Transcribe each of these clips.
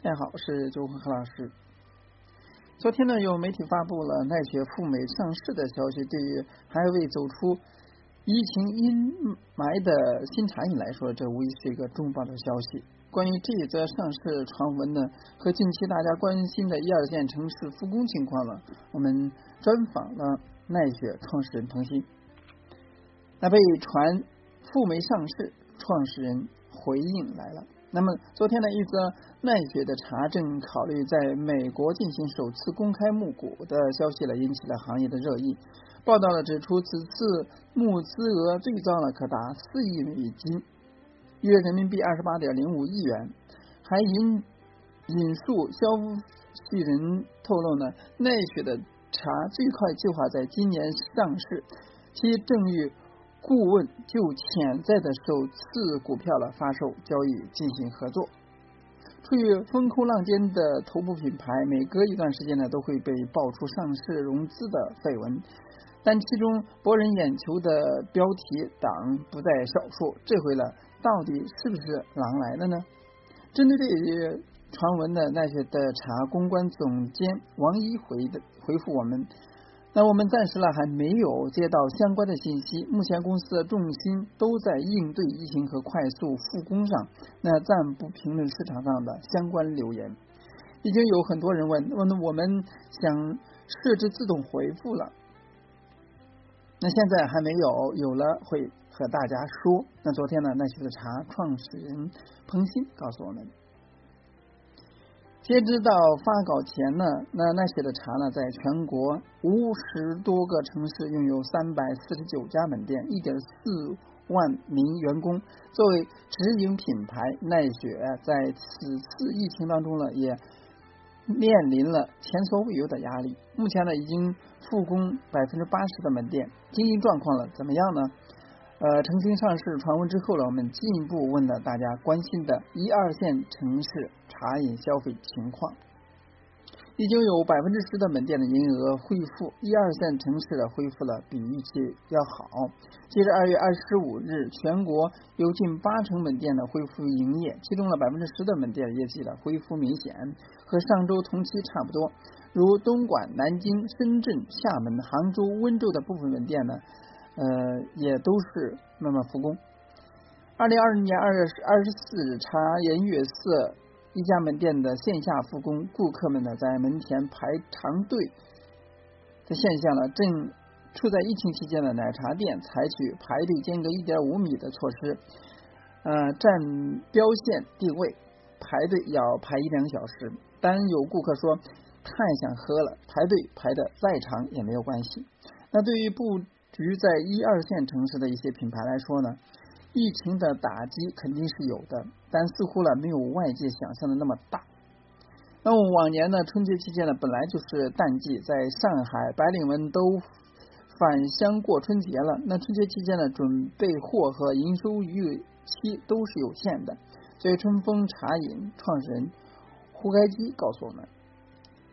大家好，我是周慧何老师。昨天呢，有媒体发布了奈雪赴美上市的消息，对于还未走出疫情阴霾的新茶饮来说，这无疑是一个重磅的消息。关于这一则上市传闻呢，和近期大家关心的一二线城市复工情况呢，我们专访了奈雪创始人彭鑫。那被传赴美上市，创始人回应来了。那么，昨天的一则奈雪的茶正考虑在美国进行首次公开募股的消息呢，引起了行业的热议。报道了指出，此次募资额最高呢可达四亿美金，约人民币二十八点零五亿元。还引引述消息人透露呢，奈雪的茶最快计划在今年上市，其正与。顾问就潜在的首次股票的发售交易进行合作。处于风口浪尖的头部品牌，每隔一段时间呢，都会被爆出上市融资的绯闻，但其中博人眼球的标题党不在少数。这回呢，到底是不是狼来了呢？针对这些传闻呢，奈雪的茶公关总监王一回的回复我们。那我们暂时呢还没有接到相关的信息，目前公司的重心都在应对疫情和快速复工上，那暂不评论市场上的相关留言。已经有很多人问，问我们想设置自动回复了，那现在还没有，有了会和大家说。那昨天呢，奈雪的茶创始人彭鑫告诉我们。截止到发稿前呢，那奈雪的茶呢，在全国五十多个城市拥有三百四十九家门店，一点四万名员工。作为直营品牌，奈雪在此次疫情当中呢，也面临了前所未有的压力。目前呢，已经复工百分之八十的门店，经营状况了怎么样呢？呃，澄清上市传闻之后呢，我们进一步问了大家关心的一二线城市茶饮消费情况。已经有百分之十的门店的营业额恢复，一二线城市的恢复了比预期要好。截至二月二十五日，全国有近八成门店的恢复营业，其中的百分之十的门店业绩的恢复明显，和上周同期差不多。如东莞、南京、深圳、厦门、杭州、温州的部分门店呢？呃，也都是慢慢复工。二零二零年二月二十四日，茶颜悦色一家门店的线下复工，顾客们呢在门前排长队的现象呢，正处在疫情期间的奶茶店采取排队间隔一点五米的措施，呃，占标线定位，排队要排一两个小时。当有顾客说太想喝了，排队排的再长也没有关系。那对于不于在一二线城市的一些品牌来说呢，疫情的打击肯定是有的，但似乎呢没有外界想象的那么大。那么往年呢春节期间呢本来就是淡季，在上海白领们都返乡过春节了，那春节期间呢准备货和营收预期都是有限的。所以春风茶饮创始人胡开基告诉我们。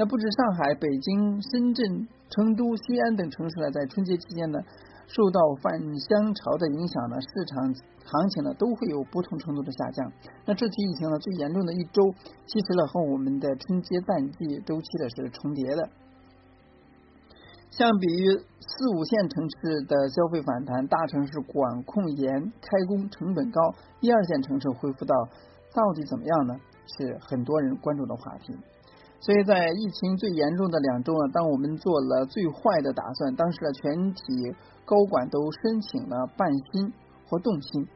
那不止上海、北京、深圳、成都、西安等城市呢，在春节期间呢，受到返乡潮的影响呢，市场行情呢都会有不同程度的下降。那这次疫情呢最严重的一周，其实呢和我们的春节淡季周期的是重叠的。相比于四五线城市的消费反弹，大城市管控严、开工成本高，一二线城市恢复到到底怎么样呢？是很多人关注的话题。所以在疫情最严重的两周呢，当我们做了最坏的打算，当时的全体高管都申请了半薪或动薪，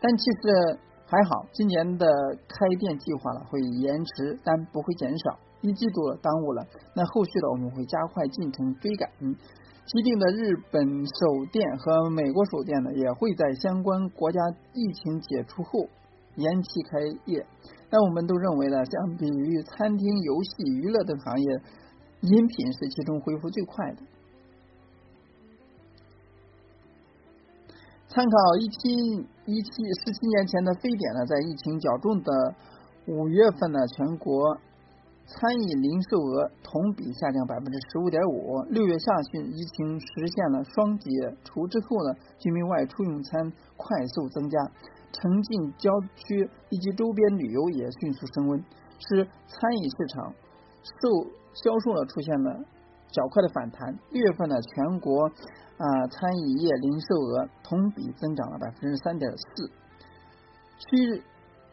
但其实还好，今年的开店计划呢会延迟，但不会减少。一季度耽误了，那后续的我们会加快进程追赶。既定的日本首店和美国首店呢，也会在相关国家疫情解除后延期开业。但我们都认为呢，相比于餐厅、游戏、娱乐等行业，饮品是其中恢复最快的。参考一七一七十七年前的非典呢，在疫情较重的五月份呢，全国餐饮零售额同比下降百分之十五点五。六月下旬，疫情实现了双解除之后呢，居民外出用餐快速增加。城近郊区以及周边旅游也迅速升温，使餐饮市场售销售呢出现了较快的反弹。六月份呢，全国啊餐饮业零售额同比增长了百分之三点四，趋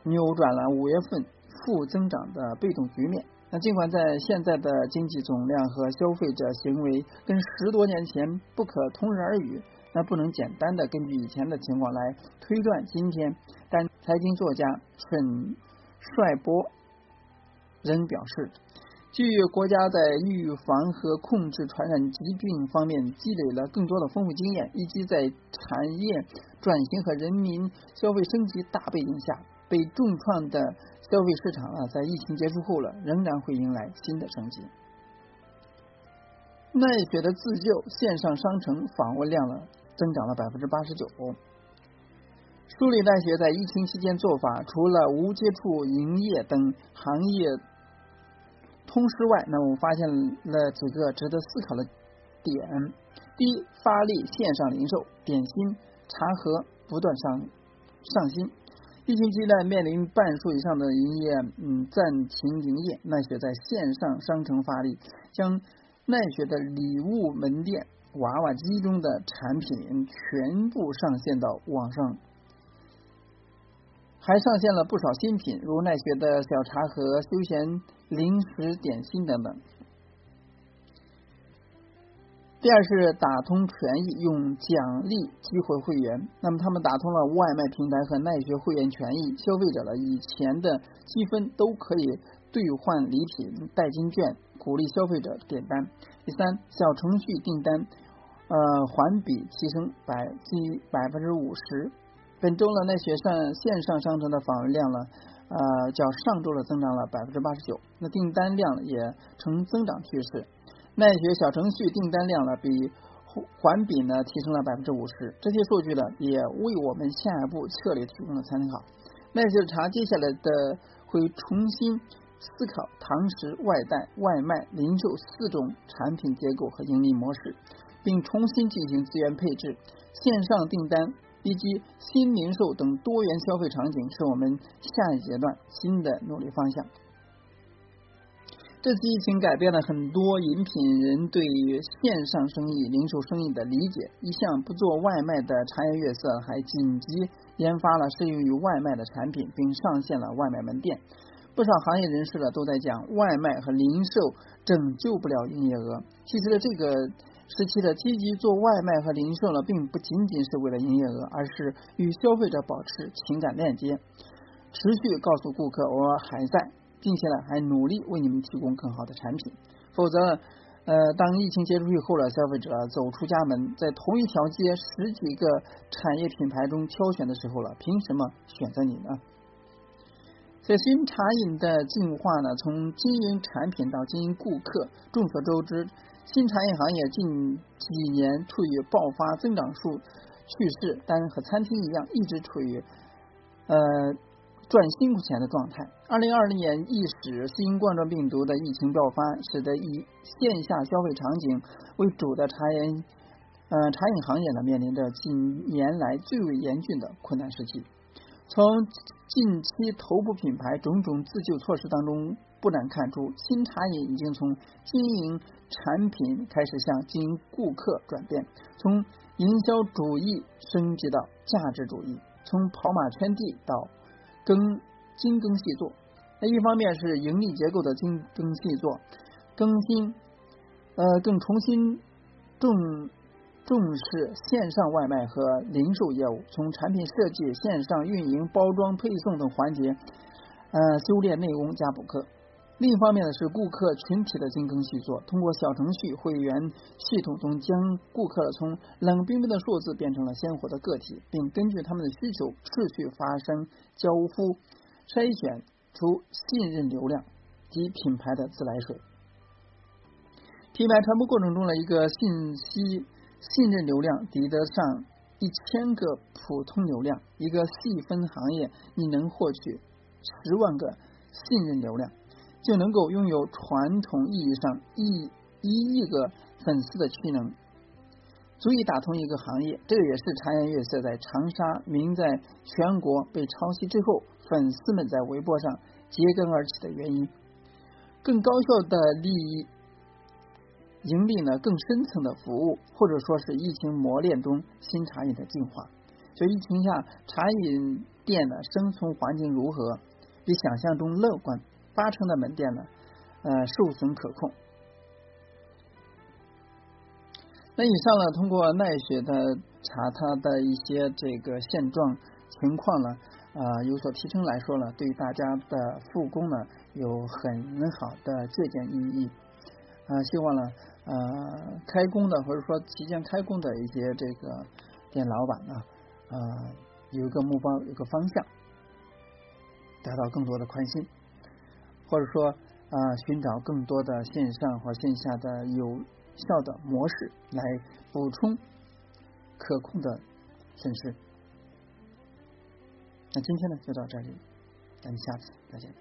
扭转了五月份负增长的被动局面。那尽管在现在的经济总量和消费者行为跟十多年前不可同日而语，那不能简单的根据以前的情况来推断今天。但财经作家沈帅波仍表示，据国家在预防和控制传染疾病方面积累了更多的丰富经验，以及在产业转型和人民消费升级大背景下，被重创的。消费市场啊，在疫情结束后了，仍然会迎来新的升级。奈雪的自救线上商城访问量了增长了百分之八十九。梳理奈雪在疫情期间做法，除了无接触营业等行业通识外，那我们发现了几个值得思考的点：第一，发力线上零售，点心、茶盒不断上上新。疫情期间面临半数以上的营业嗯暂停营业，奈雪在线上商城发力，将奈雪的礼物门店、娃娃机中的产品全部上线到网上，还上线了不少新品，如奈雪的小茶盒、休闲零食点心等等。第二是打通权益，用奖励激活会员。那么他们打通了外卖平台和奈雪会员权益，消费者的以前的积分都可以兑换礼品、代金券，鼓励消费者点单。第三，小程序订单呃环比提升百近百分之五十。本周呢，奈雪上线上商城的访问量呢，呃较上周的增长了百分之八十九，那订单量也呈增长趋势。奈雪小程序订单量呢比环比呢提升了百分之五十，这些数据呢也为我们下一步策略提供了参考。奈雪茶接下来的会重新思考堂食、外带、外卖、零售四种产品结构和盈利模式，并重新进行资源配置、线上订单以及新零售等多元消费场景，是我们下一阶段新的努力方向。这次疫情改变了很多饮品人对于线上生意、零售生意的理解。一向不做外卖的茶颜悦色还紧急研发了适用于外卖的产品，并上线了外卖门店。不少行业人士呢都在讲，外卖和零售拯救不了营业额。其实呢，这个时期的积极做外卖和零售呢，并不仅仅是为了营业额，而是与消费者保持情感链接，持续告诉顾客我还在。并且呢，还努力为你们提供更好的产品。否则呢，呃，当疫情结束以后呢，消费者走出家门，在同一条街十几个产业品牌中挑选的时候了，凭什么选择你呢？在新茶饮的进化呢，从经营产品到经营顾客，众所周知，新茶饮行业近几年处于爆发增长数趋势，但和餐厅一样，一直处于呃。赚辛苦钱的状态。二零二零年一始新冠状病毒的疫情爆发，使得以线下消费场景为主的茶饮呃茶饮行业呢，面临着近年来最为严峻的困难时期。从近期头部品牌种种自救措施当中，不难看出，新茶饮已经从经营产品开始向经营顾客转变，从营销主义升级到价值主义，从跑马圈地到。更精耕细作，那一方面是盈利结构的精耕细作，更新呃更重新重重视线上外卖和零售业务，从产品设计、线上运营、包装、配送等环节呃修炼内功加补课。另一方面呢，是顾客群体的精耕细作，通过小程序、会员系统中，将顾客从冷冰冰的数字变成了鲜活的个体，并根据他们的需求持续发生交付，筛选出信任流量及品牌的自来水。品牌传播过程中的一个信息信任流量抵得上一千个普通流量，一个细分行业你能获取十万个信任流量。就能够拥有传统意义上一一亿个粉丝的气能，足以打通一个行业。这个也是茶颜悦色在长沙名在全国被抄袭之后粉丝们在微博上揭竿而起的原因。更高效的利益盈利呢，更深层的服务，或者说是疫情磨练中新茶饮的进化。所以疫情下茶饮店的生存环境如何？比想象中乐观，八成的门店呢，呃，受损可控。那以上呢，通过奈雪的茶，它的一些这个现状情况呢，啊，有所提升来说呢，对大家的复工呢，有很好的借鉴意义。啊，希望呢，呃，开工的或者说即将开工的一些这个店老板呢，呃，有一个目标，有个方向。得到更多的宽心，或者说啊，寻找更多的线上或线下的有效的模式来补充可控的损失。那今天呢就到这里，咱们下次再见。